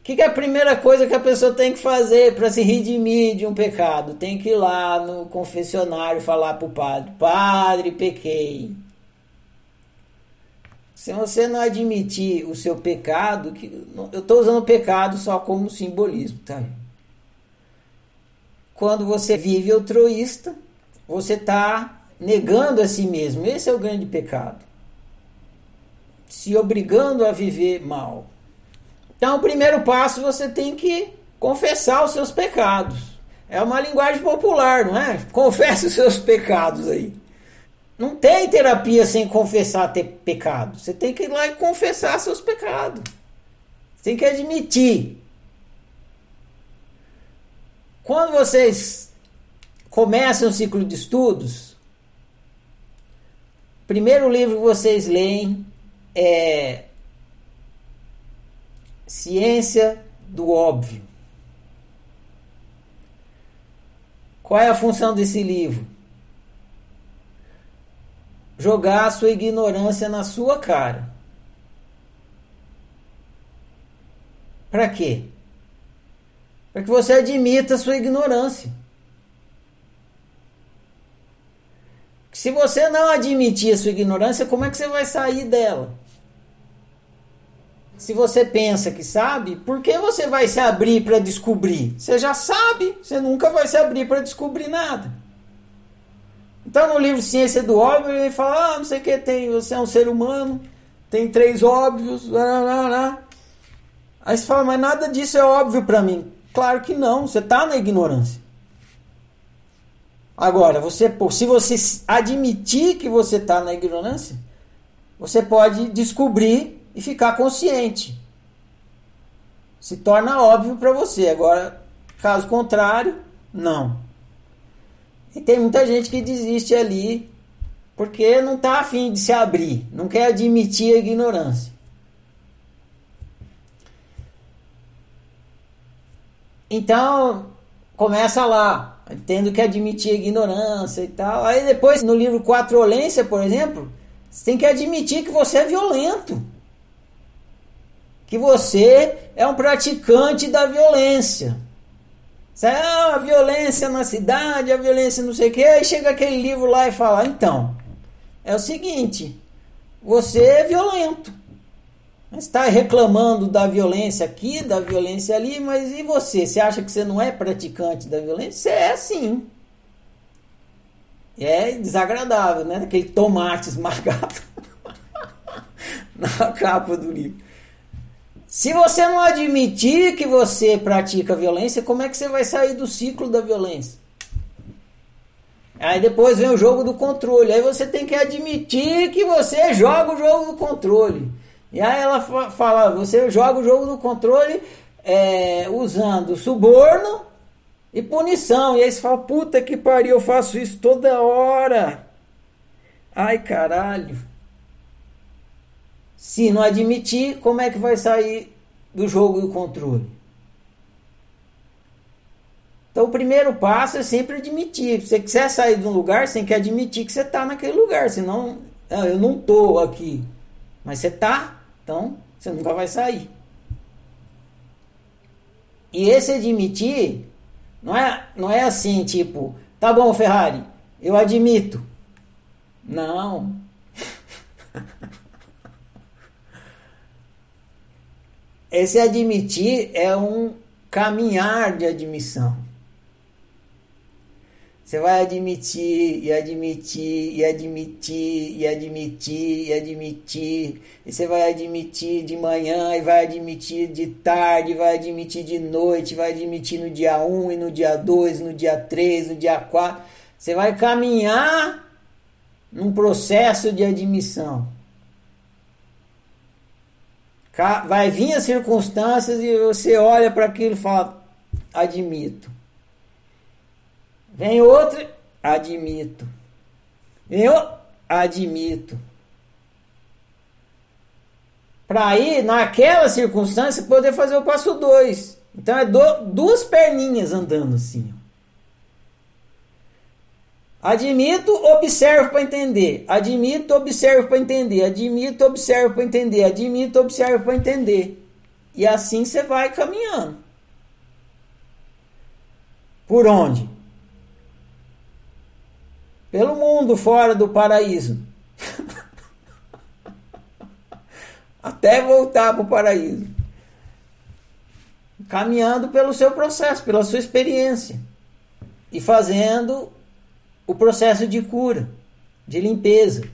O que, que é a primeira coisa que a pessoa tem que fazer para se redimir de um pecado? Tem que ir lá no confessionário falar para o padre: Padre, pequei. Se você não admitir o seu pecado, que eu estou usando pecado só como simbolismo, tá? Quando você vive altruísta, você está negando a si mesmo. Esse é o grande pecado. Se obrigando a viver mal. Então, o primeiro passo você tem que confessar os seus pecados. É uma linguagem popular, não é? Confesse os seus pecados aí. Não tem terapia sem confessar ter pecado. Você tem que ir lá e confessar seus pecados. Você tem que admitir. Quando vocês começam o ciclo de estudos, o primeiro livro que vocês leem é Ciência do Óbvio. Qual é a função desse livro? Jogar a sua ignorância na sua cara. Para quê? Para que você admita a sua ignorância. Se você não admitir a sua ignorância, como é que você vai sair dela? Se você pensa que sabe, por que você vai se abrir para descobrir? Você já sabe, você nunca vai se abrir para descobrir nada. Então no livro Ciência do Óbvio ele fala, ah, não sei o que, tem, você é um ser humano, tem três óbvios, lá, lá, lá. Aí você fala, mas nada disso é óbvio para mim. Claro que não, você está na ignorância. Agora, você, se você admitir que você está na ignorância, você pode descobrir e ficar consciente. Se torna óbvio para você. Agora, caso contrário, não. E tem muita gente que desiste ali porque não está afim de se abrir, não quer admitir a ignorância. Então, começa lá, tendo que admitir a ignorância e tal. Aí depois, no livro Quatrolência, por exemplo, você tem que admitir que você é violento que você é um praticante da violência. Ah, a violência na cidade, a violência não sei o que. Aí chega aquele livro lá e fala: então, é o seguinte, você é violento. Está reclamando da violência aqui, da violência ali, mas e você? Você acha que você não é praticante da violência? Você é sim. É desagradável, né? Aquele tomate esmagado na capa do livro. Se você não admitir que você pratica violência, como é que você vai sair do ciclo da violência? Aí depois vem o jogo do controle. Aí você tem que admitir que você joga o jogo do controle. E aí ela fala: você joga o jogo do controle é, usando suborno e punição. E aí você fala: puta que pariu, eu faço isso toda hora. Ai caralho. Se não admitir, como é que vai sair do jogo do controle? Então, o primeiro passo é sempre admitir. Se você quiser sair de um lugar, você tem que admitir que você está naquele lugar. Senão, ah, eu não estou aqui. Mas você está, então você nunca vai sair. E esse admitir não é, não é assim, tipo, tá bom, Ferrari, eu admito. Não. Esse admitir é um caminhar de admissão. Você vai admitir e admitir e admitir e admitir e admitir. E você vai admitir de manhã e vai admitir de tarde, vai admitir de noite, vai admitir no dia 1 e no dia 2, no dia 3, no dia 4. Você vai caminhar num processo de admissão. Vai vir as circunstâncias e você olha para aquilo e fala: admito. Vem outro, admito. Vem outro, admito. Para aí, naquela circunstância, poder fazer o passo 2. Então é do, duas perninhas andando assim. Admito, observo para entender. Admito, observo para entender. Admito, observo para entender. Admito, observo para entender. E assim você vai caminhando. Por onde? Pelo mundo fora do paraíso. Até voltar para o paraíso. Caminhando pelo seu processo, pela sua experiência. E fazendo o processo de cura, de limpeza.